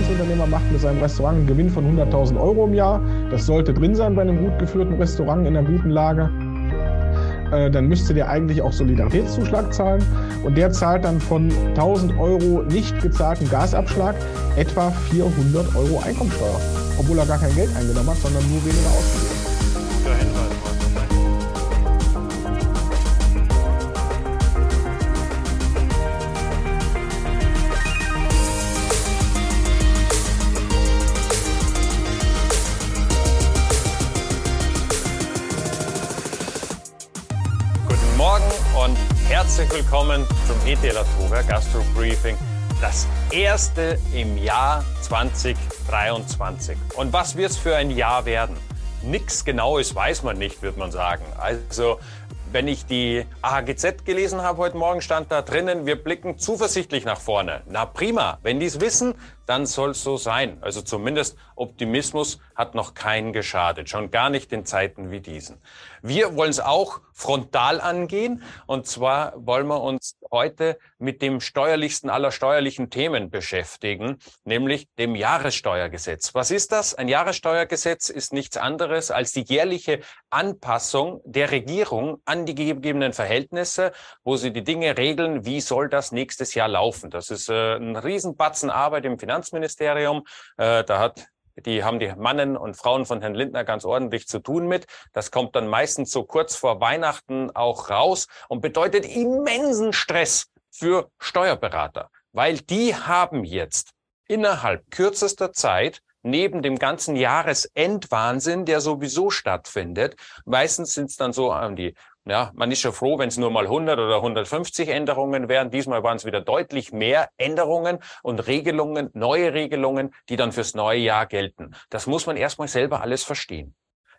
Einzelunternehmer macht mit seinem Restaurant einen Gewinn von 100.000 Euro im Jahr. Das sollte drin sein bei einem gut geführten Restaurant in einer guten Lage. Äh, dann müsste der eigentlich auch Solidaritätszuschlag zahlen. Und der zahlt dann von 1000 Euro nicht gezahlten Gasabschlag etwa 400 Euro Einkommensteuer. Obwohl er gar kein Geld eingenommen hat, sondern nur weniger ausgegeben. Guter Hinweis. Willkommen zum ETL Toga Gastro Briefing. Das erste im Jahr 2023. Und was wird es für ein Jahr werden? Nichts Genaues weiß man nicht, wird man sagen. Also wenn ich die AHGZ gelesen habe heute Morgen, stand da drinnen, wir blicken zuversichtlich nach vorne. Na prima, wenn die es wissen, dann soll es so sein. Also zumindest Optimismus hat noch keinen geschadet, schon gar nicht in Zeiten wie diesen. Wir wollen es auch frontal angehen und zwar wollen wir uns heute mit dem steuerlichsten aller steuerlichen Themen beschäftigen, nämlich dem Jahressteuergesetz. Was ist das? Ein Jahressteuergesetz ist nichts anderes als die jährliche Anpassung der Regierung an die gegebenen Verhältnisse, wo sie die Dinge regeln, wie soll das nächstes Jahr laufen. Das ist äh, ein Riesenbatzen Arbeit im Finanz Finanzministerium. Äh, da hat die haben die Mannen und Frauen von Herrn Lindner ganz ordentlich zu tun mit. Das kommt dann meistens so kurz vor Weihnachten auch raus und bedeutet immensen Stress für Steuerberater, weil die haben jetzt innerhalb kürzester Zeit neben dem ganzen Jahresendwahnsinn, der sowieso stattfindet, meistens sind es dann so an die ja, man ist schon froh, wenn es nur mal 100 oder 150 Änderungen wären. Diesmal waren es wieder deutlich mehr Änderungen und Regelungen, neue Regelungen, die dann fürs neue Jahr gelten. Das muss man erstmal selber alles verstehen.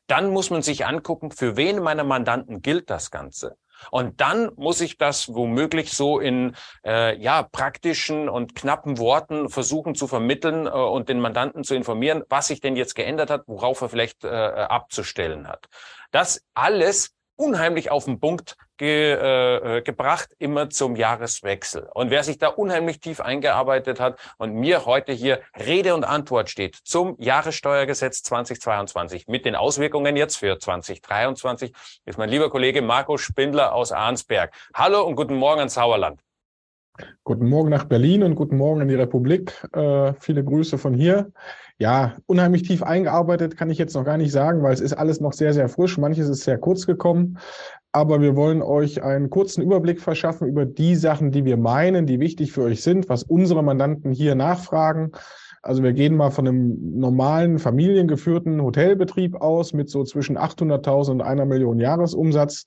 Dann muss man sich angucken, für wen meiner Mandanten gilt das Ganze. Und dann muss ich das womöglich so in äh, ja praktischen und knappen Worten versuchen zu vermitteln äh, und den Mandanten zu informieren, was sich denn jetzt geändert hat, worauf er vielleicht äh, abzustellen hat. Das alles unheimlich auf den Punkt ge, äh, äh, gebracht, immer zum Jahreswechsel. Und wer sich da unheimlich tief eingearbeitet hat und mir heute hier Rede und Antwort steht zum Jahressteuergesetz 2022 mit den Auswirkungen jetzt für 2023, ist mein lieber Kollege Marco Spindler aus Arnsberg. Hallo und guten Morgen ans Sauerland. Guten Morgen nach Berlin und guten Morgen in die Republik. Äh, viele Grüße von hier. Ja, unheimlich tief eingearbeitet kann ich jetzt noch gar nicht sagen, weil es ist alles noch sehr, sehr frisch. Manches ist sehr kurz gekommen. Aber wir wollen euch einen kurzen Überblick verschaffen über die Sachen, die wir meinen, die wichtig für euch sind, was unsere Mandanten hier nachfragen. Also wir gehen mal von einem normalen familiengeführten Hotelbetrieb aus mit so zwischen 800.000 und einer Million Jahresumsatz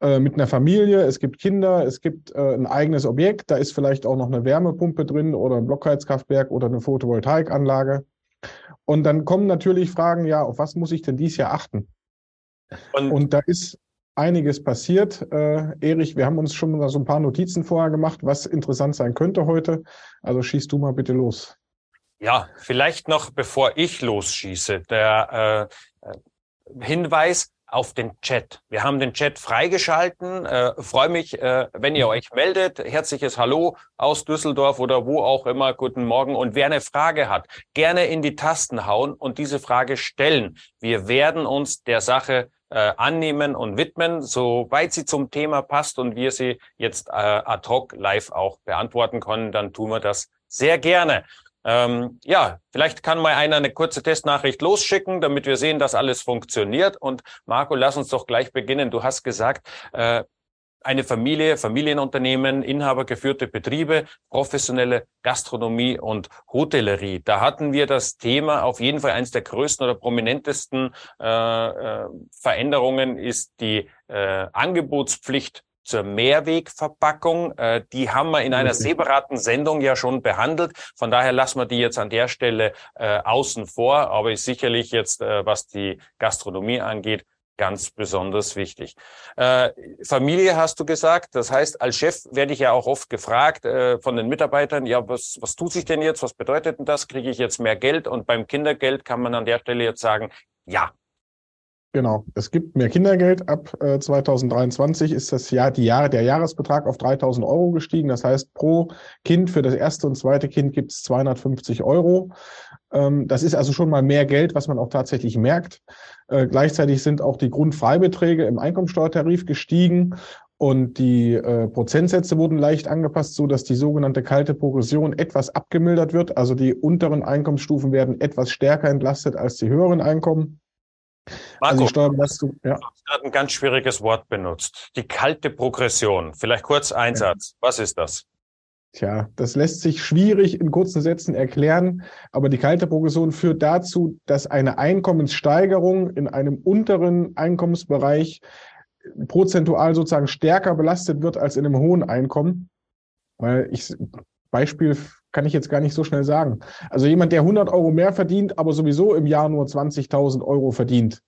äh, mit einer Familie, es gibt Kinder, es gibt äh, ein eigenes Objekt, da ist vielleicht auch noch eine Wärmepumpe drin oder ein Blockheizkraftwerk oder eine Photovoltaikanlage. Und dann kommen natürlich Fragen, ja, auf was muss ich denn dies Jahr achten? Und, Und da ist einiges passiert. Äh, Erich, wir haben uns schon mal so ein paar Notizen vorher gemacht, was interessant sein könnte heute. Also schießt du mal bitte los. Ja, vielleicht noch, bevor ich losschieße, der äh, äh Hinweis, auf den Chat. Wir haben den Chat freigeschalten. Äh, Freue mich, äh, wenn ihr euch meldet. Herzliches Hallo aus Düsseldorf oder wo auch immer. Guten Morgen. Und wer eine Frage hat, gerne in die Tasten hauen und diese Frage stellen. Wir werden uns der Sache äh, annehmen und widmen, soweit sie zum Thema passt und wir sie jetzt äh, ad hoc live auch beantworten können, dann tun wir das sehr gerne. Ähm, ja, vielleicht kann mal einer eine kurze Testnachricht losschicken, damit wir sehen, dass alles funktioniert. Und Marco, lass uns doch gleich beginnen. Du hast gesagt, äh, eine Familie, Familienunternehmen, inhabergeführte Betriebe, professionelle Gastronomie und Hotellerie. Da hatten wir das Thema auf jeden Fall eines der größten oder prominentesten äh, äh, Veränderungen ist die äh, Angebotspflicht zur Mehrwegverpackung. Äh, die haben wir in einer separaten Sendung ja schon behandelt. Von daher lassen wir die jetzt an der Stelle äh, außen vor, aber ist sicherlich jetzt, äh, was die Gastronomie angeht, ganz besonders wichtig. Äh, Familie hast du gesagt. Das heißt, als Chef werde ich ja auch oft gefragt äh, von den Mitarbeitern, ja, was, was tut sich denn jetzt? Was bedeutet denn das? Kriege ich jetzt mehr Geld? Und beim Kindergeld kann man an der Stelle jetzt sagen, ja, Genau. Es gibt mehr Kindergeld. Ab äh, 2023 ist das Jahr, die Jahre, der Jahresbetrag auf 3000 Euro gestiegen. Das heißt, pro Kind für das erste und zweite Kind gibt es 250 Euro. Ähm, das ist also schon mal mehr Geld, was man auch tatsächlich merkt. Äh, gleichzeitig sind auch die Grundfreibeträge im Einkommensteuertarif gestiegen und die äh, Prozentsätze wurden leicht angepasst, so dass die sogenannte kalte Progression etwas abgemildert wird. Also die unteren Einkommensstufen werden etwas stärker entlastet als die höheren Einkommen. Marco, also Steuerbelastung, ja. Du hast gerade ein ganz schwieriges Wort benutzt. Die kalte Progression. Vielleicht kurz Einsatz. Ja. Was ist das? Tja, das lässt sich schwierig in kurzen Sätzen erklären, aber die kalte Progression führt dazu, dass eine Einkommenssteigerung in einem unteren Einkommensbereich prozentual sozusagen stärker belastet wird als in einem hohen Einkommen. Weil ich, Beispiel kann ich jetzt gar nicht so schnell sagen. Also jemand, der 100 Euro mehr verdient, aber sowieso im Jahr nur 20.000 Euro verdient,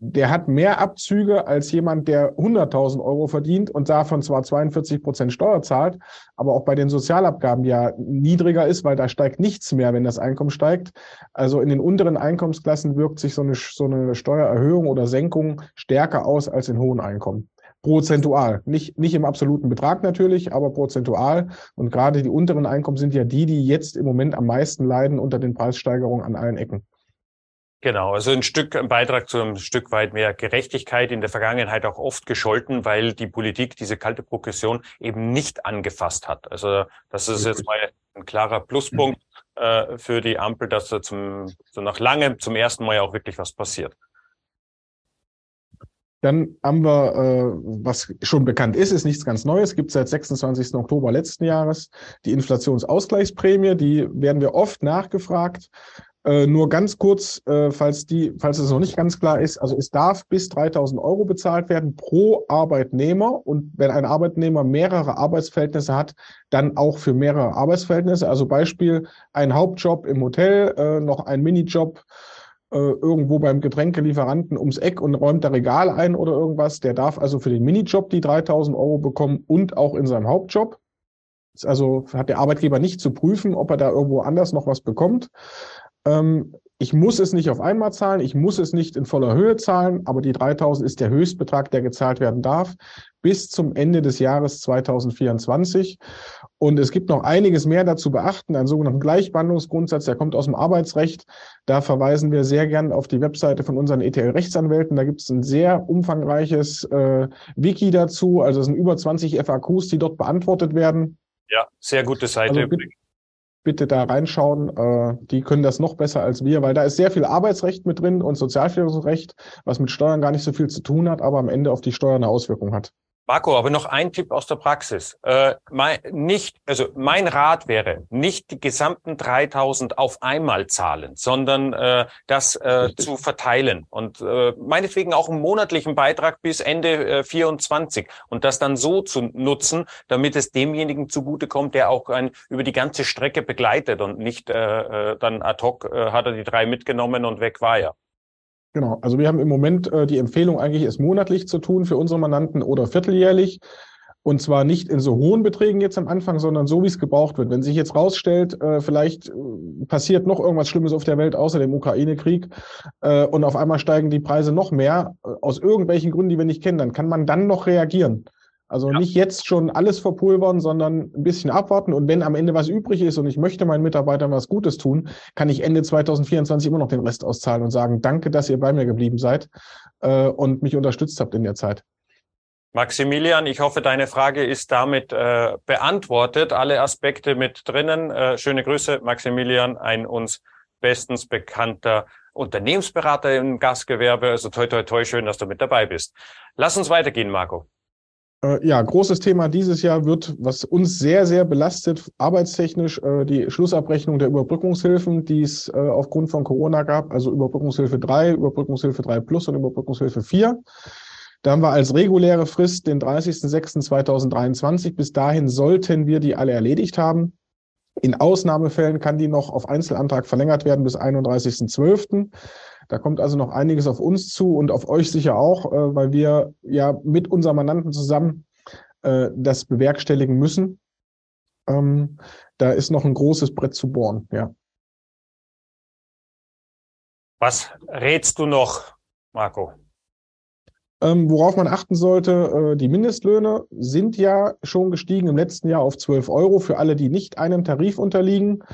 der hat mehr Abzüge als jemand, der 100.000 Euro verdient und davon zwar 42 Prozent Steuer zahlt, aber auch bei den Sozialabgaben ja niedriger ist, weil da steigt nichts mehr, wenn das Einkommen steigt. Also in den unteren Einkommensklassen wirkt sich so eine, so eine Steuererhöhung oder Senkung stärker aus als in hohen Einkommen. Prozentual. Nicht, nicht im absoluten Betrag natürlich, aber prozentual. Und gerade die unteren Einkommen sind ja die, die jetzt im Moment am meisten leiden unter den Preissteigerungen an allen Ecken. Genau, also ein Stück, ein Beitrag zu einem Stück weit mehr Gerechtigkeit in der Vergangenheit auch oft gescholten, weil die Politik diese kalte Progression eben nicht angefasst hat. Also das ist jetzt mal ein klarer Pluspunkt äh, für die Ampel, dass da zum, so nach langem zum ersten Mal ja auch wirklich was passiert. Dann haben wir, äh, was schon bekannt ist, ist nichts ganz Neues, gibt seit 26. Oktober letzten Jahres die Inflationsausgleichsprämie. Die werden wir oft nachgefragt. Äh, nur ganz kurz, äh, falls, die, falls es noch nicht ganz klar ist, also es darf bis 3000 Euro bezahlt werden pro Arbeitnehmer und wenn ein Arbeitnehmer mehrere Arbeitsverhältnisse hat, dann auch für mehrere Arbeitsverhältnisse. Also Beispiel ein Hauptjob im Hotel, äh, noch ein Minijob irgendwo beim Getränkelieferanten ums Eck und räumt da Regal ein oder irgendwas. Der darf also für den Minijob die 3000 Euro bekommen und auch in seinem Hauptjob. Also hat der Arbeitgeber nicht zu prüfen, ob er da irgendwo anders noch was bekommt. Ähm, ich muss es nicht auf einmal zahlen, ich muss es nicht in voller Höhe zahlen, aber die 3000 ist der Höchstbetrag, der gezahlt werden darf, bis zum Ende des Jahres 2024. Und es gibt noch einiges mehr dazu beachten, einen sogenannten Gleichbehandlungsgrundsatz, der kommt aus dem Arbeitsrecht. Da verweisen wir sehr gern auf die Webseite von unseren ETL-Rechtsanwälten. Da gibt es ein sehr umfangreiches äh, Wiki dazu. Also es sind über 20 FAQs, die dort beantwortet werden. Ja, sehr gute Seite. Also, bitte da reinschauen. Äh, die können das noch besser als wir, weil da ist sehr viel Arbeitsrecht mit drin und Sozialversicherungsrecht, was mit Steuern gar nicht so viel zu tun hat, aber am Ende auf die Steuer eine Auswirkung hat. Marco, aber noch ein Tipp aus der Praxis. Äh, mein, nicht, also mein Rat wäre, nicht die gesamten 3000 auf einmal zahlen, sondern äh, das äh, zu verteilen und äh, meinetwegen auch einen monatlichen Beitrag bis Ende äh, 24 und das dann so zu nutzen, damit es demjenigen zugutekommt, der auch ein, über die ganze Strecke begleitet und nicht äh, äh, dann ad hoc äh, hat er die drei mitgenommen und weg war er. Genau, also wir haben im Moment äh, die Empfehlung eigentlich, es monatlich zu tun für unsere Mandanten oder vierteljährlich. Und zwar nicht in so hohen Beträgen jetzt am Anfang, sondern so, wie es gebraucht wird. Wenn sich jetzt rausstellt, äh, vielleicht äh, passiert noch irgendwas Schlimmes auf der Welt außer dem Ukraine-Krieg äh, und auf einmal steigen die Preise noch mehr, äh, aus irgendwelchen Gründen, die wir nicht kennen, dann kann man dann noch reagieren. Also ja. nicht jetzt schon alles verpulvern, sondern ein bisschen abwarten. Und wenn am Ende was übrig ist und ich möchte meinen Mitarbeitern was Gutes tun, kann ich Ende 2024 immer noch den Rest auszahlen und sagen, danke, dass ihr bei mir geblieben seid äh, und mich unterstützt habt in der Zeit. Maximilian, ich hoffe, deine Frage ist damit äh, beantwortet. Alle Aspekte mit drinnen. Äh, schöne Grüße, Maximilian, ein uns bestens bekannter Unternehmensberater im Gastgewerbe. Also toi, toi, toi, schön, dass du mit dabei bist. Lass uns weitergehen, Marco. Äh, ja, großes Thema dieses Jahr wird, was uns sehr, sehr belastet, arbeitstechnisch, äh, die Schlussabrechnung der Überbrückungshilfen, die es äh, aufgrund von Corona gab, also Überbrückungshilfe 3, Überbrückungshilfe 3 Plus und Überbrückungshilfe 4. Da haben wir als reguläre Frist den 30.06.2023. Bis dahin sollten wir die alle erledigt haben. In Ausnahmefällen kann die noch auf Einzelantrag verlängert werden bis 31.12. Da kommt also noch einiges auf uns zu und auf euch sicher auch, äh, weil wir ja mit unserem Mandanten zusammen äh, das bewerkstelligen müssen. Ähm, da ist noch ein großes Brett zu bohren, ja. Was rätst du noch Marco. Ähm, worauf man achten sollte, äh, die Mindestlöhne sind ja schon gestiegen im letzten Jahr auf 12 Euro für alle, die nicht einem Tarif unterliegen.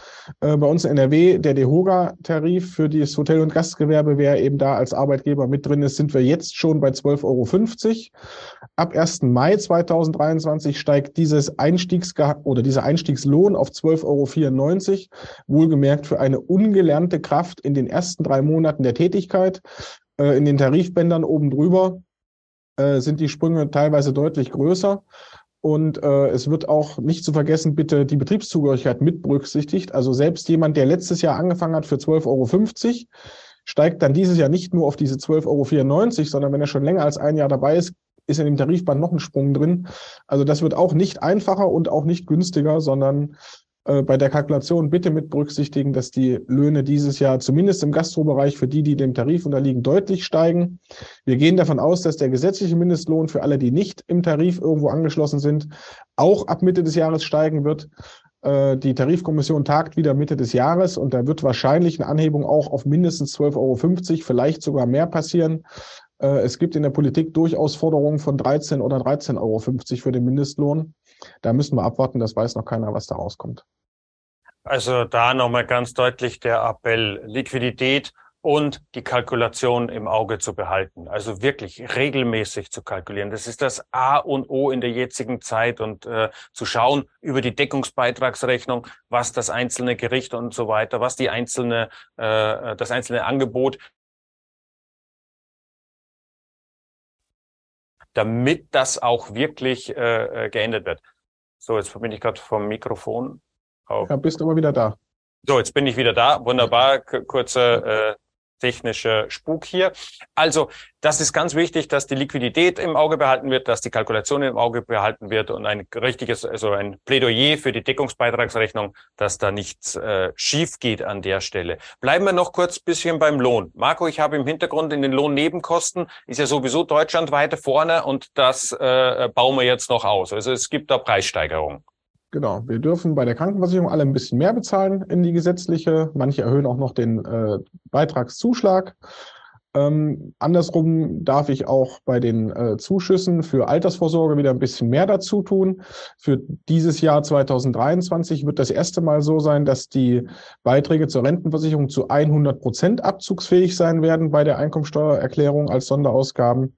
Äh, bei uns in NRW, der DEHOGA-Tarif für das Hotel- und Gastgewerbe, wer eben da als Arbeitgeber mit drin ist, sind wir jetzt schon bei 12,50 Euro. Ab 1. Mai 2023 steigt dieses Einstiegsge oder dieser Einstiegslohn auf 12,94 Euro, wohlgemerkt für eine ungelernte Kraft in den ersten drei Monaten der Tätigkeit äh, in den Tarifbändern oben drüber äh, sind die Sprünge teilweise deutlich größer. Und äh, es wird auch nicht zu vergessen, bitte die Betriebszugehörigkeit mit berücksichtigt. Also selbst jemand, der letztes Jahr angefangen hat für 12,50 Euro, steigt dann dieses Jahr nicht nur auf diese 12,94 Euro, sondern wenn er schon länger als ein Jahr dabei ist, ist in dem Tarifband noch ein Sprung drin. Also das wird auch nicht einfacher und auch nicht günstiger, sondern bei der Kalkulation bitte mit berücksichtigen, dass die Löhne dieses Jahr zumindest im Gastrobereich für die, die dem Tarif unterliegen, deutlich steigen. Wir gehen davon aus, dass der gesetzliche Mindestlohn für alle, die nicht im Tarif irgendwo angeschlossen sind, auch ab Mitte des Jahres steigen wird. Äh, die Tarifkommission tagt wieder Mitte des Jahres und da wird wahrscheinlich eine Anhebung auch auf mindestens 12,50 Euro, vielleicht sogar mehr passieren. Äh, es gibt in der Politik durchaus Forderungen von 13 oder 13,50 Euro für den Mindestlohn. Da müssen wir abwarten, das weiß noch keiner, was da rauskommt. Also da nochmal ganz deutlich der Appell, Liquidität und die Kalkulation im Auge zu behalten. Also wirklich regelmäßig zu kalkulieren. Das ist das A und O in der jetzigen Zeit und äh, zu schauen über die Deckungsbeitragsrechnung, was das einzelne Gericht und so weiter, was die einzelne, äh, das einzelne Angebot damit das auch wirklich äh, äh geändert wird. So, jetzt bin ich gerade vom Mikrofon auf. Ja, bist aber wieder da. So, jetzt bin ich wieder da. Wunderbar. Kurze äh, technischer Spuk hier. Also, das ist ganz wichtig, dass die Liquidität im Auge behalten wird, dass die Kalkulation im Auge behalten wird und ein richtiges, also ein Plädoyer für die Deckungsbeitragsrechnung, dass da nichts äh, schief geht an der Stelle. Bleiben wir noch kurz bisschen beim Lohn. Marco, ich habe im Hintergrund in den Lohnnebenkosten ist ja sowieso Deutschland weiter vorne und das äh, bauen wir jetzt noch aus. Also es gibt da Preissteigerungen. Genau, wir dürfen bei der Krankenversicherung alle ein bisschen mehr bezahlen in die gesetzliche. Manche erhöhen auch noch den äh, Beitragszuschlag. Ähm, andersrum darf ich auch bei den äh, Zuschüssen für Altersvorsorge wieder ein bisschen mehr dazu tun. Für dieses Jahr 2023 wird das erste Mal so sein, dass die Beiträge zur Rentenversicherung zu 100 Prozent abzugsfähig sein werden bei der Einkommensteuererklärung als Sonderausgaben.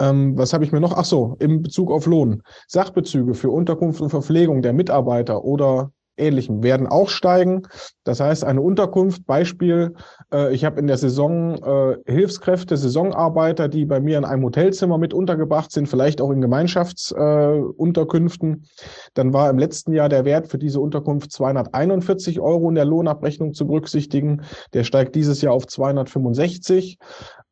Ähm, was habe ich mir noch? Ach so, im Bezug auf Lohn. Sachbezüge für Unterkunft und Verpflegung der Mitarbeiter oder Ähnlichem werden auch steigen. Das heißt, eine Unterkunft, Beispiel, äh, ich habe in der Saison äh, Hilfskräfte, Saisonarbeiter, die bei mir in einem Hotelzimmer mit untergebracht sind, vielleicht auch in Gemeinschaftsunterkünften. Äh, Dann war im letzten Jahr der Wert für diese Unterkunft 241 Euro in der Lohnabrechnung zu berücksichtigen. Der steigt dieses Jahr auf 265.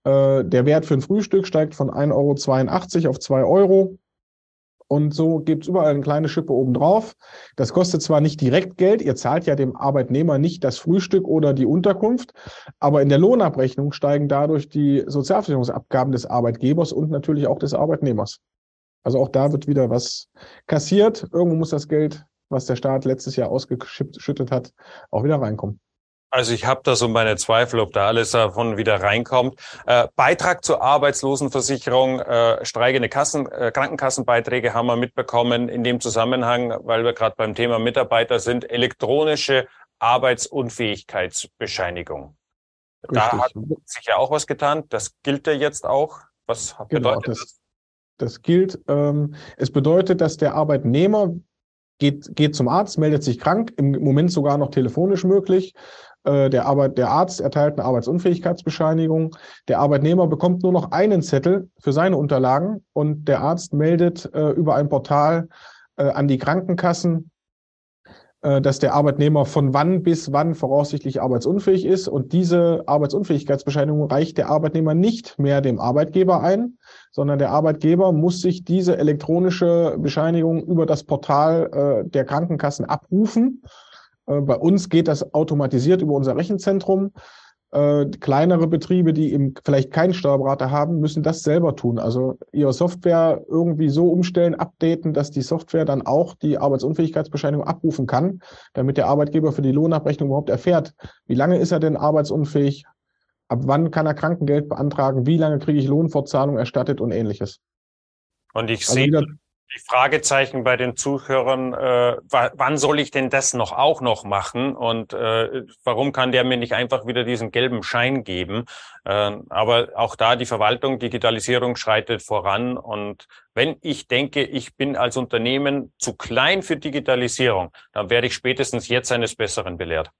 Äh, der Wert für ein Frühstück steigt von 1,82 Euro auf 2 Euro. Und so gibt's überall eine kleine Schippe obendrauf. Das kostet zwar nicht direkt Geld, ihr zahlt ja dem Arbeitnehmer nicht das Frühstück oder die Unterkunft, aber in der Lohnabrechnung steigen dadurch die Sozialversicherungsabgaben des Arbeitgebers und natürlich auch des Arbeitnehmers. Also auch da wird wieder was kassiert. Irgendwo muss das Geld, was der Staat letztes Jahr ausgeschüttet hat, auch wieder reinkommen. Also ich habe da so meine Zweifel, ob da alles davon wieder reinkommt. Äh, Beitrag zur Arbeitslosenversicherung, äh, steigende Kassen, äh, Krankenkassenbeiträge haben wir mitbekommen in dem Zusammenhang, weil wir gerade beim Thema Mitarbeiter sind, elektronische Arbeitsunfähigkeitsbescheinigung. Richtig. Da hat sich ja auch was getan. Das gilt ja jetzt auch. Was genau, bedeutet das? Das, das gilt. Ähm, es bedeutet, dass der Arbeitnehmer geht, geht zum Arzt, meldet sich krank, im Moment sogar noch telefonisch möglich der, Arbeit, der Arzt erteilt eine Arbeitsunfähigkeitsbescheinigung. Der Arbeitnehmer bekommt nur noch einen Zettel für seine Unterlagen und der Arzt meldet äh, über ein Portal äh, an die Krankenkassen, äh, dass der Arbeitnehmer von wann bis wann voraussichtlich arbeitsunfähig ist. Und diese Arbeitsunfähigkeitsbescheinigung reicht der Arbeitnehmer nicht mehr dem Arbeitgeber ein, sondern der Arbeitgeber muss sich diese elektronische Bescheinigung über das Portal äh, der Krankenkassen abrufen äh, bei uns geht das automatisiert über unser Rechenzentrum. Äh, kleinere Betriebe, die eben vielleicht keinen Steuerberater haben, müssen das selber tun. Also ihre Software irgendwie so umstellen, updaten, dass die Software dann auch die Arbeitsunfähigkeitsbescheinigung abrufen kann, damit der Arbeitgeber für die Lohnabrechnung überhaupt erfährt, wie lange ist er denn arbeitsunfähig, ab wann kann er Krankengeld beantragen, wie lange kriege ich Lohnfortzahlung erstattet und ähnliches. Und ich also sehe die Fragezeichen bei den Zuhörern, äh, wann soll ich denn das noch auch noch machen und äh, warum kann der mir nicht einfach wieder diesen gelben Schein geben? Äh, aber auch da die Verwaltung, Digitalisierung schreitet voran und wenn ich denke, ich bin als Unternehmen zu klein für Digitalisierung, dann werde ich spätestens jetzt eines Besseren belehrt.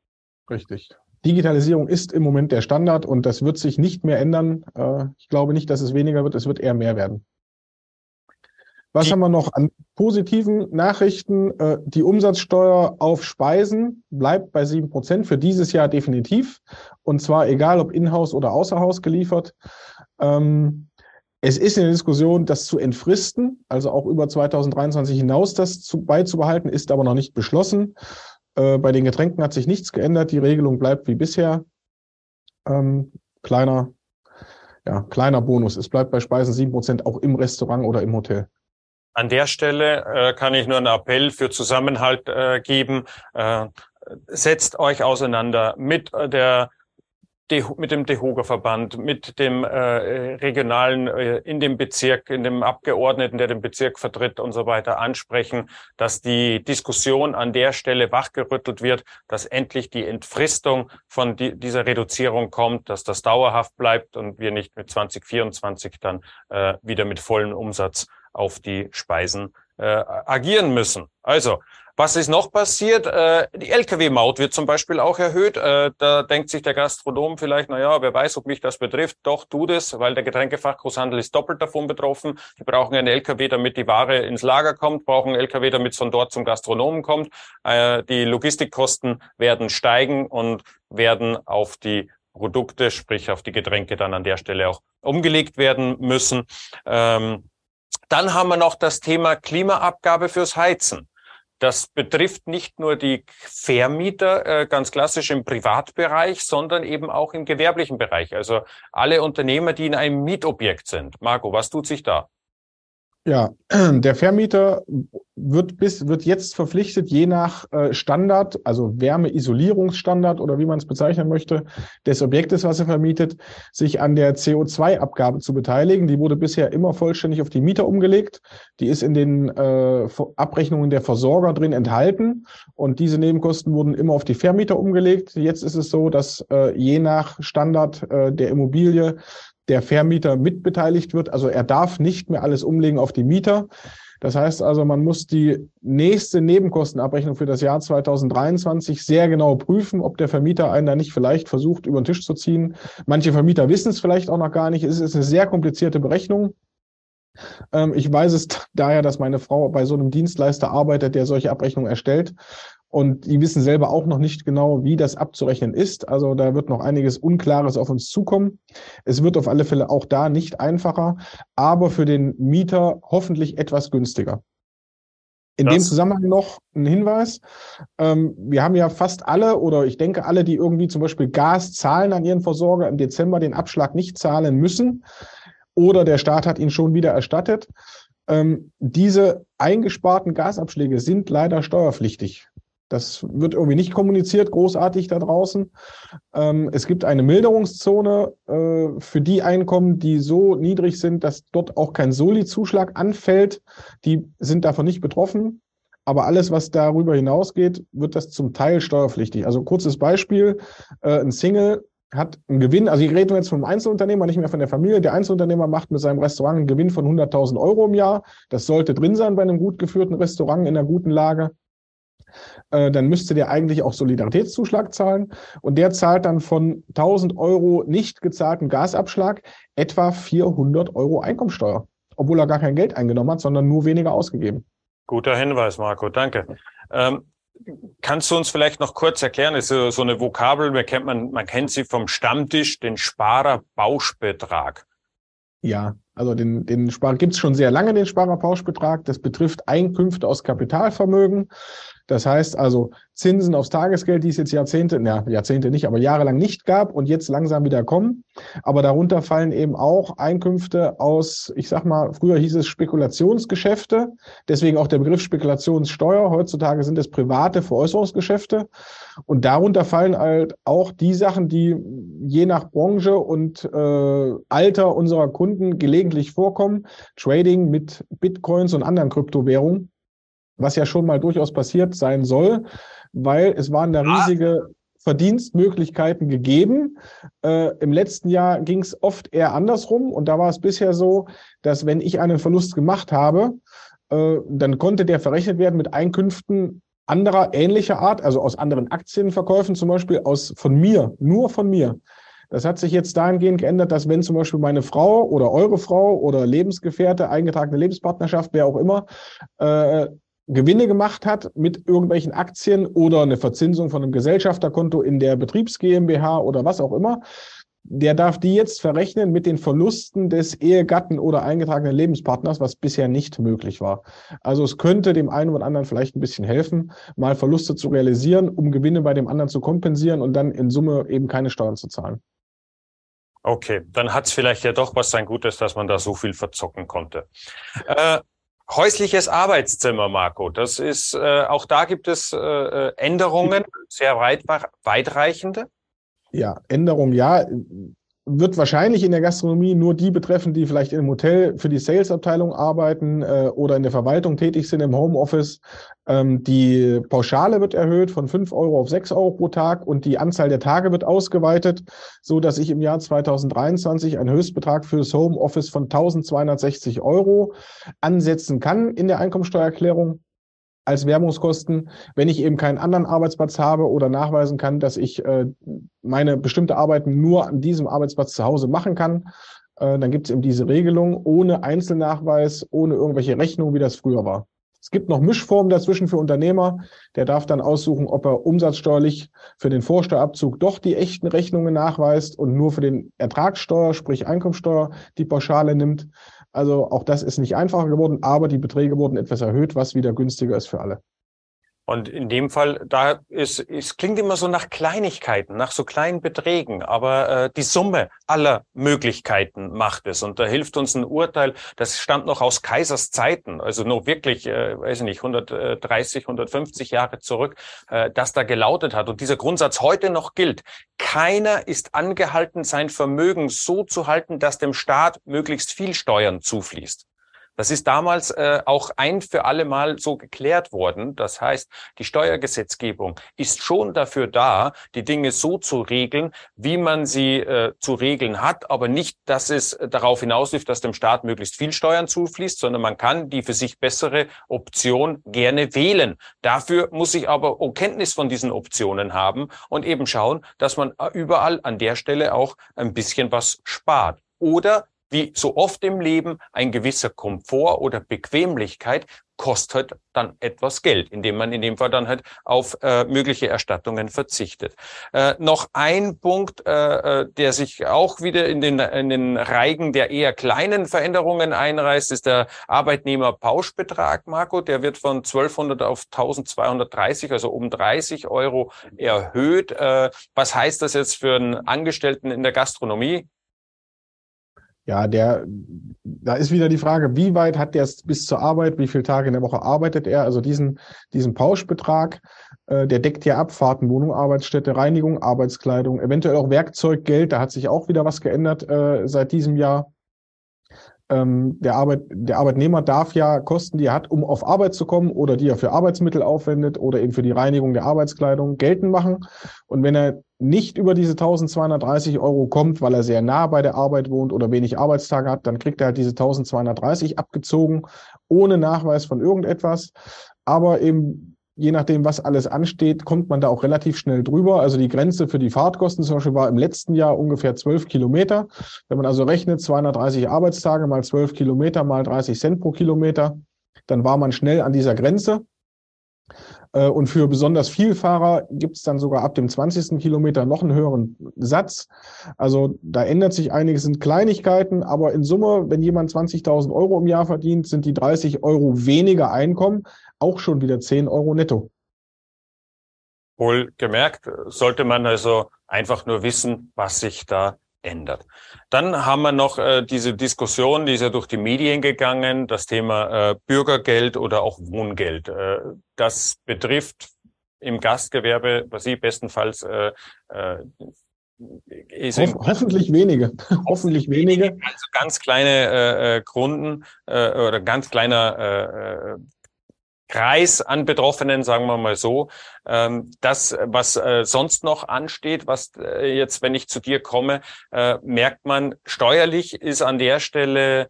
Richtig. Digitalisierung ist im Moment der Standard und das wird sich nicht mehr ändern. Äh, ich glaube nicht, dass es weniger wird, es wird eher mehr werden. Was die, haben wir noch an positiven Nachrichten? Äh, die Umsatzsteuer auf Speisen bleibt bei sieben Prozent für dieses Jahr definitiv. Und zwar egal, ob in-house oder außerhaus geliefert. Ähm, es ist in der Diskussion, das zu entfristen, also auch über 2023 hinaus das zu, beizubehalten, ist aber noch nicht beschlossen. Äh, bei den Getränken hat sich nichts geändert. Die Regelung bleibt wie bisher. Ähm, kleiner, ja, kleiner Bonus. Es bleibt bei Speisen sieben Prozent auch im Restaurant oder im Hotel. An der Stelle äh, kann ich nur einen Appell für Zusammenhalt äh, geben. Äh, setzt euch auseinander mit der mit dem DEHOGA-Verband, mit dem äh, regionalen äh, in dem Bezirk, in dem Abgeordneten, der den Bezirk vertritt und so weiter ansprechen, dass die Diskussion an der Stelle wachgerüttelt wird, dass endlich die Entfristung von die, dieser Reduzierung kommt, dass das dauerhaft bleibt und wir nicht mit 2024 dann äh, wieder mit vollem Umsatz auf die Speisen äh, agieren müssen. Also, was ist noch passiert? Äh, die Lkw-Maut wird zum Beispiel auch erhöht. Äh, da denkt sich der Gastronom vielleicht, na ja, wer weiß, ob mich das betrifft. Doch, tut es, weil der Getränkefachgroßhandel ist doppelt davon betroffen. Die brauchen einen Lkw, damit die Ware ins Lager kommt, brauchen einen Lkw, damit es von dort zum Gastronomen kommt. Äh, die Logistikkosten werden steigen und werden auf die Produkte, sprich auf die Getränke dann an der Stelle auch umgelegt werden müssen. Ähm, dann haben wir noch das Thema Klimaabgabe fürs Heizen. Das betrifft nicht nur die Vermieter äh, ganz klassisch im Privatbereich, sondern eben auch im gewerblichen Bereich. Also alle Unternehmer, die in einem Mietobjekt sind. Marco, was tut sich da? Ja, der Vermieter wird bis wird jetzt verpflichtet, je nach äh, Standard, also Wärmeisolierungsstandard oder wie man es bezeichnen möchte, des Objektes, was er vermietet, sich an der CO2-Abgabe zu beteiligen. Die wurde bisher immer vollständig auf die Mieter umgelegt. Die ist in den äh, Abrechnungen der Versorger drin enthalten und diese Nebenkosten wurden immer auf die Vermieter umgelegt. Jetzt ist es so, dass äh, je nach Standard äh, der Immobilie der Vermieter mitbeteiligt wird. Also er darf nicht mehr alles umlegen auf die Mieter. Das heißt also, man muss die nächste Nebenkostenabrechnung für das Jahr 2023 sehr genau prüfen, ob der Vermieter einen da nicht vielleicht versucht, über den Tisch zu ziehen. Manche Vermieter wissen es vielleicht auch noch gar nicht. Es ist eine sehr komplizierte Berechnung. Ähm, ich weiß es daher, dass meine Frau bei so einem Dienstleister arbeitet, der solche Abrechnungen erstellt. Und die wissen selber auch noch nicht genau, wie das abzurechnen ist. Also da wird noch einiges Unklares auf uns zukommen. Es wird auf alle Fälle auch da nicht einfacher, aber für den Mieter hoffentlich etwas günstiger. In das. dem Zusammenhang noch ein Hinweis. Ähm, wir haben ja fast alle oder ich denke alle, die irgendwie zum Beispiel Gas zahlen an ihren Versorger, im Dezember den Abschlag nicht zahlen müssen oder der Staat hat ihn schon wieder erstattet. Ähm, diese eingesparten Gasabschläge sind leider steuerpflichtig. Das wird irgendwie nicht kommuniziert, großartig da draußen. Ähm, es gibt eine Milderungszone äh, für die Einkommen, die so niedrig sind, dass dort auch kein Soli-Zuschlag anfällt. Die sind davon nicht betroffen. Aber alles, was darüber hinausgeht, wird das zum Teil steuerpflichtig. Also kurzes Beispiel, äh, ein Single hat einen Gewinn, also ich rede jetzt vom Einzelunternehmer, nicht mehr von der Familie. Der Einzelunternehmer macht mit seinem Restaurant einen Gewinn von 100.000 Euro im Jahr. Das sollte drin sein bei einem gut geführten Restaurant in einer guten Lage. Äh, dann müsste der eigentlich auch Solidaritätszuschlag zahlen. Und der zahlt dann von 1000 Euro nicht gezahlten Gasabschlag etwa 400 Euro Einkommensteuer, obwohl er gar kein Geld eingenommen hat, sondern nur weniger ausgegeben. Guter Hinweis, Marco, danke. Ähm, kannst du uns vielleicht noch kurz erklären, ist so, eine Vokabel, man kennt, man, man kennt sie vom Stammtisch, den Sparerbauschbetrag. Ja, also den, den Spar gibt es schon sehr lange, den Sparerpauschbetrag. Das betrifft Einkünfte aus Kapitalvermögen. Das heißt also Zinsen aufs Tagesgeld, die es jetzt Jahrzehnte, ja, Jahrzehnte nicht, aber jahrelang nicht gab und jetzt langsam wieder kommen. Aber darunter fallen eben auch Einkünfte aus, ich sag mal, früher hieß es Spekulationsgeschäfte, deswegen auch der Begriff Spekulationssteuer. Heutzutage sind es private Veräußerungsgeschäfte. Und darunter fallen halt auch die Sachen, die je nach Branche und äh, Alter unserer Kunden gelegentlich vorkommen. Trading mit Bitcoins und anderen Kryptowährungen was ja schon mal durchaus passiert sein soll, weil es waren da riesige Verdienstmöglichkeiten gegeben. Äh, Im letzten Jahr ging es oft eher andersrum und da war es bisher so, dass wenn ich einen Verlust gemacht habe, äh, dann konnte der verrechnet werden mit Einkünften anderer ähnlicher Art, also aus anderen Aktienverkäufen zum Beispiel, aus von mir, nur von mir. Das hat sich jetzt dahingehend geändert, dass wenn zum Beispiel meine Frau oder eure Frau oder Lebensgefährte, eingetragene Lebenspartnerschaft, wer auch immer, äh, Gewinne gemacht hat mit irgendwelchen Aktien oder eine Verzinsung von einem Gesellschafterkonto in der Betriebs GmbH oder was auch immer, der darf die jetzt verrechnen mit den Verlusten des Ehegatten oder eingetragenen Lebenspartners, was bisher nicht möglich war. Also es könnte dem einen oder anderen vielleicht ein bisschen helfen, mal Verluste zu realisieren, um Gewinne bei dem anderen zu kompensieren und dann in Summe eben keine Steuern zu zahlen. Okay, dann hat es vielleicht ja doch was sein Gutes, dass man da so viel verzocken konnte. Äh, Häusliches Arbeitszimmer, Marco. Das ist, äh, auch da gibt es äh, äh Änderungen, sehr weit, weitreichende. Ja, Änderungen, ja wird wahrscheinlich in der Gastronomie nur die betreffen, die vielleicht im Hotel für die Sales-Abteilung arbeiten äh, oder in der Verwaltung tätig sind im Homeoffice. Ähm, die Pauschale wird erhöht von fünf Euro auf sechs Euro pro Tag und die Anzahl der Tage wird ausgeweitet, so dass ich im Jahr 2023 einen Höchstbetrag fürs Homeoffice von 1260 Euro ansetzen kann in der Einkommensteuererklärung als Werbungskosten, wenn ich eben keinen anderen Arbeitsplatz habe oder nachweisen kann, dass ich äh, meine bestimmte Arbeiten nur an diesem Arbeitsplatz zu Hause machen kann. Äh, dann gibt es eben diese Regelung ohne Einzelnachweis, ohne irgendwelche Rechnungen, wie das früher war. Es gibt noch Mischformen dazwischen für Unternehmer. Der darf dann aussuchen, ob er umsatzsteuerlich für den Vorsteuerabzug doch die echten Rechnungen nachweist und nur für den Ertragssteuer, sprich Einkommensteuer, die Pauschale nimmt. Also auch das ist nicht einfacher geworden, aber die Beträge wurden etwas erhöht, was wieder günstiger ist für alle. Und in dem Fall, da ist, es klingt immer so nach Kleinigkeiten, nach so kleinen Beträgen, aber äh, die Summe aller Möglichkeiten macht es. Und da hilft uns ein Urteil, das stammt noch aus Kaisers Zeiten, also noch wirklich, äh, weiß ich nicht, 130, 150 Jahre zurück, äh, das da gelautet hat. Und dieser Grundsatz heute noch gilt. Keiner ist angehalten, sein Vermögen so zu halten, dass dem Staat möglichst viel Steuern zufließt. Das ist damals äh, auch ein für alle Mal so geklärt worden. Das heißt, die Steuergesetzgebung ist schon dafür da, die Dinge so zu regeln, wie man sie äh, zu regeln hat, aber nicht, dass es darauf hinausläuft, dass dem Staat möglichst viel Steuern zufließt, sondern man kann die für sich bessere Option gerne wählen. Dafür muss ich aber Kenntnis von diesen Optionen haben und eben schauen, dass man überall an der Stelle auch ein bisschen was spart. Oder wie so oft im Leben, ein gewisser Komfort oder Bequemlichkeit kostet dann etwas Geld, indem man in dem Fall dann halt auf äh, mögliche Erstattungen verzichtet. Äh, noch ein Punkt, äh, äh der sich auch wieder in den, in den Reigen der eher kleinen Veränderungen einreißt, ist der Arbeitnehmerpauschbetrag, Marco. Der wird von 1200 auf 1230, also um 30 Euro erhöht. Äh, was heißt das jetzt für einen Angestellten in der Gastronomie? Ja, der, da ist wieder die Frage, wie weit hat der bis zur Arbeit, wie viele Tage in der Woche arbeitet er? Also diesen, diesen Pauschbetrag, äh, der deckt ja ab, Fahrten, Wohnung, Arbeitsstätte, Reinigung, Arbeitskleidung, eventuell auch Werkzeuggeld, da hat sich auch wieder was geändert äh, seit diesem Jahr. Ähm, der, Arbeit, der Arbeitnehmer darf ja Kosten, die er hat, um auf Arbeit zu kommen oder die er für Arbeitsmittel aufwendet oder eben für die Reinigung der Arbeitskleidung geltend machen. Und wenn er nicht über diese 1230 Euro kommt, weil er sehr nah bei der Arbeit wohnt oder wenig Arbeitstage hat, dann kriegt er halt diese 1230 abgezogen, ohne Nachweis von irgendetwas. Aber eben je nachdem, was alles ansteht, kommt man da auch relativ schnell drüber. Also die Grenze für die Fahrtkosten zum Beispiel war im letzten Jahr ungefähr 12 Kilometer. Wenn man also rechnet, 230 Arbeitstage mal 12 Kilometer mal 30 Cent pro Kilometer, dann war man schnell an dieser Grenze. Äh, und für besonders Vielfahrer gibt es dann sogar ab dem 20. Kilometer noch einen höheren Satz. Also da ändert sich einiges, sind Kleinigkeiten, aber in Summe, wenn jemand 20.000 Euro im Jahr verdient, sind die 30 Euro weniger Einkommen auch schon wieder 10 Euro netto. Wohl gemerkt, sollte man also einfach nur wissen, was sich da ändert. Dann haben wir noch äh, diese Diskussion, die ist ja durch die Medien gegangen, das Thema äh, Bürgergeld oder auch Wohngeld. Äh, das betrifft im Gastgewerbe, was Sie bestenfalls äh, äh, Ho hoffentlich wenige. hoffentlich wenige. Also ganz kleine äh, äh, Kunden äh, oder ganz kleiner äh, äh, Kreis an Betroffenen, sagen wir mal so. Ähm, das, was äh, sonst noch ansteht, was äh, jetzt, wenn ich zu dir komme, äh, merkt man, steuerlich ist an der Stelle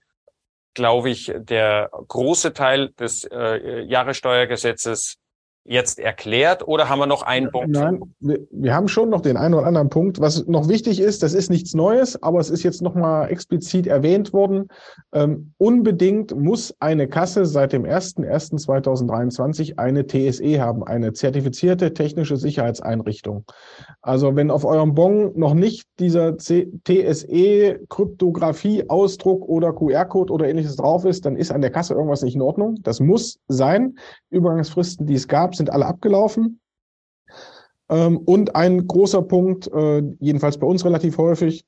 glaube ich, der große Teil des äh, Jahressteuergesetzes jetzt erklärt oder haben wir noch einen Punkt? Nein, wir, wir, haben schon noch den einen oder anderen Punkt. Was noch wichtig ist, das ist nichts Neues, aber es ist jetzt nochmal explizit erwähnt worden. Ähm, unbedingt muss eine Kasse seit dem 01.01.2023 eine TSE haben, eine zertifizierte technische Sicherheitseinrichtung. Also wenn auf eurem Bon noch nicht dieser TSE Kryptographie Ausdruck oder QR-Code oder ähnliches drauf ist, dann ist an der Kasse irgendwas nicht in Ordnung. Das muss sein. Übergangsfristen, die es gab, sind alle abgelaufen. Ähm, und ein großer Punkt, äh, jedenfalls bei uns relativ häufig,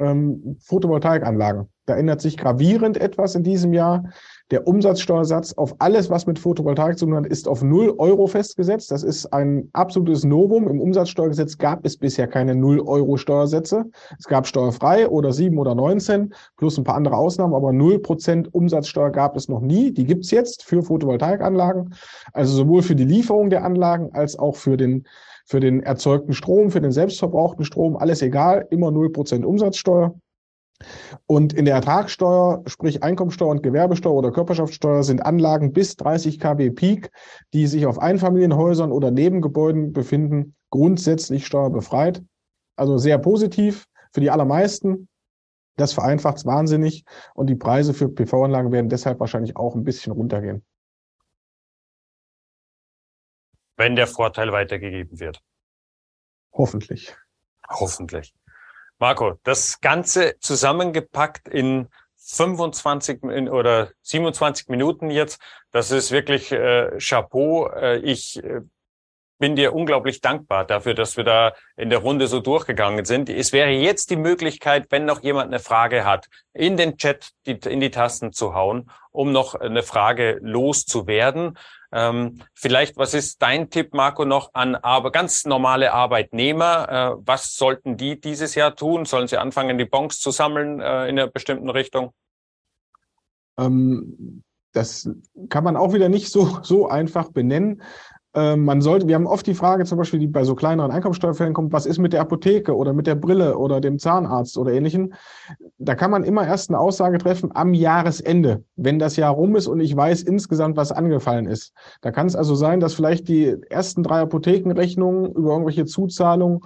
ähm, Photovoltaikanlagen. Da ändert sich gravierend etwas in diesem Jahr. Der Umsatzsteuersatz auf alles, was mit Photovoltaik zu tun hat, ist auf 0 Euro festgesetzt. Das ist ein absolutes Novum. Im Umsatzsteuergesetz gab es bisher keine 0 Euro Steuersätze. Es gab steuerfrei oder 7 oder 19 plus ein paar andere Ausnahmen, aber 0 Prozent Umsatzsteuer gab es noch nie. Die gibt's jetzt für Photovoltaikanlagen. Also sowohl für die Lieferung der Anlagen als auch für den für den erzeugten Strom, für den selbstverbrauchten Strom, alles egal, immer 0 Prozent Umsatzsteuer. Und in der Ertragssteuer, sprich Einkommensteuer und Gewerbesteuer oder Körperschaftssteuer, sind Anlagen bis 30 kW Peak, die sich auf Einfamilienhäusern oder Nebengebäuden befinden, grundsätzlich steuerbefreit. Also sehr positiv für die allermeisten. Das vereinfacht es wahnsinnig und die Preise für PV-Anlagen werden deshalb wahrscheinlich auch ein bisschen runtergehen. Wenn der Vorteil weitergegeben wird. Hoffentlich. Hoffentlich. Marco, das Ganze zusammengepackt in 25 oder 27 Minuten jetzt, das ist wirklich äh, Chapeau. Äh, ich äh, bin dir unglaublich dankbar dafür, dass wir da in der Runde so durchgegangen sind. Es wäre jetzt die Möglichkeit, wenn noch jemand eine Frage hat, in den Chat die, in die Tasten zu hauen, um noch eine Frage loszuwerden. Ähm, vielleicht, was ist dein Tipp, Marco, noch an aber ganz normale Arbeitnehmer? Äh, was sollten die dieses Jahr tun? Sollen sie anfangen, die Bonks zu sammeln äh, in einer bestimmten Richtung? Ähm, das kann man auch wieder nicht so, so einfach benennen. Ähm, man sollte, wir haben oft die Frage zum Beispiel, die bei so kleineren Einkommensteuerfällen kommt, was ist mit der Apotheke oder mit der Brille oder dem Zahnarzt oder ähnlichen? Da kann man immer erst eine Aussage treffen am Jahresende, wenn das Jahr rum ist und ich weiß insgesamt, was angefallen ist. Da kann es also sein, dass vielleicht die ersten drei Apothekenrechnungen über irgendwelche Zuzahlungen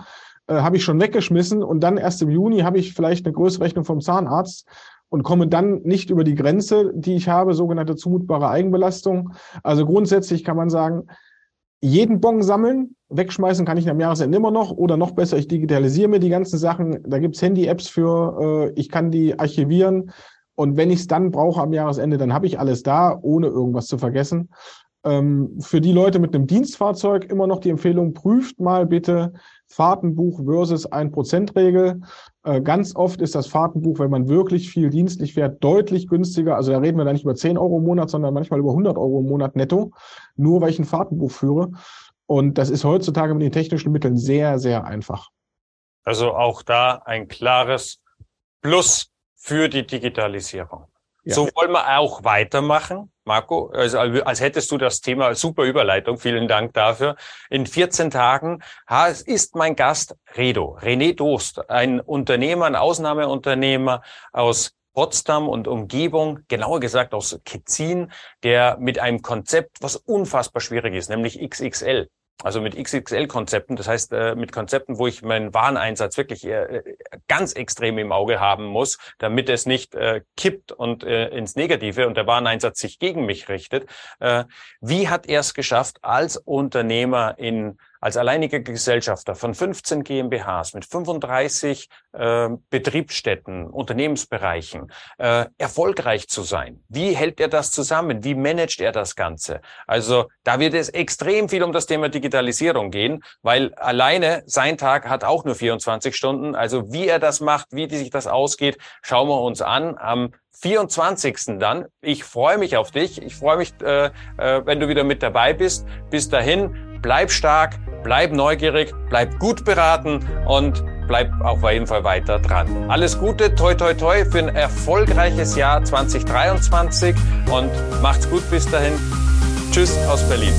äh, habe ich schon weggeschmissen und dann erst im Juni habe ich vielleicht eine größere Rechnung vom Zahnarzt und komme dann nicht über die Grenze, die ich habe, sogenannte zumutbare Eigenbelastung. Also grundsätzlich kann man sagen, jeden Bon sammeln. Wegschmeißen kann ich am Jahresende immer noch. Oder noch besser, ich digitalisiere mir die ganzen Sachen. Da gibt's Handy-Apps für. Äh, ich kann die archivieren. Und wenn ich es dann brauche am Jahresende, dann habe ich alles da, ohne irgendwas zu vergessen. Ähm, für die Leute mit einem Dienstfahrzeug immer noch die Empfehlung, prüft mal bitte Fahrtenbuch versus 1%-Regel. Äh, ganz oft ist das Fahrtenbuch, wenn man wirklich viel dienstlich fährt, deutlich günstiger. Also da reden wir da nicht über 10 Euro im Monat, sondern manchmal über 100 Euro im Monat netto, nur weil ich ein Fahrtenbuch führe. Und das ist heutzutage mit den technischen Mitteln sehr, sehr einfach. Also auch da ein klares Plus für die Digitalisierung. Ja. So wollen wir auch weitermachen. Marco, also als hättest du das Thema super Überleitung. Vielen Dank dafür. In 14 Tagen ist mein Gast Redo, René Dost, ein Unternehmer, ein Ausnahmeunternehmer aus Potsdam und Umgebung, genauer gesagt aus Ketzin, der mit einem Konzept, was unfassbar schwierig ist, nämlich XXL, also mit XXL-Konzepten, das heißt äh, mit Konzepten, wo ich meinen Wareneinsatz wirklich äh, ganz extrem im Auge haben muss, damit es nicht äh, kippt und äh, ins Negative und der Wareneinsatz sich gegen mich richtet. Äh, wie hat er es geschafft, als Unternehmer in als alleiniger Gesellschafter von 15 GmbHs mit 35 äh, Betriebsstätten, Unternehmensbereichen äh, erfolgreich zu sein? Wie hält er das zusammen? Wie managt er das Ganze? Also da wird es extrem viel um das Thema Digitalisierung gehen, weil alleine sein Tag hat auch nur 24 Stunden. Also wie er das macht, wie sich das ausgeht, schauen wir uns an am 24. dann. Ich freue mich auf dich. Ich freue mich, äh, äh, wenn du wieder mit dabei bist. Bis dahin, bleib stark, bleib neugierig, bleib gut beraten und bleib auf jeden Fall weiter dran. Alles Gute, toi toi toi für ein erfolgreiches Jahr 2023 und macht's gut bis dahin. Tschüss aus Berlin.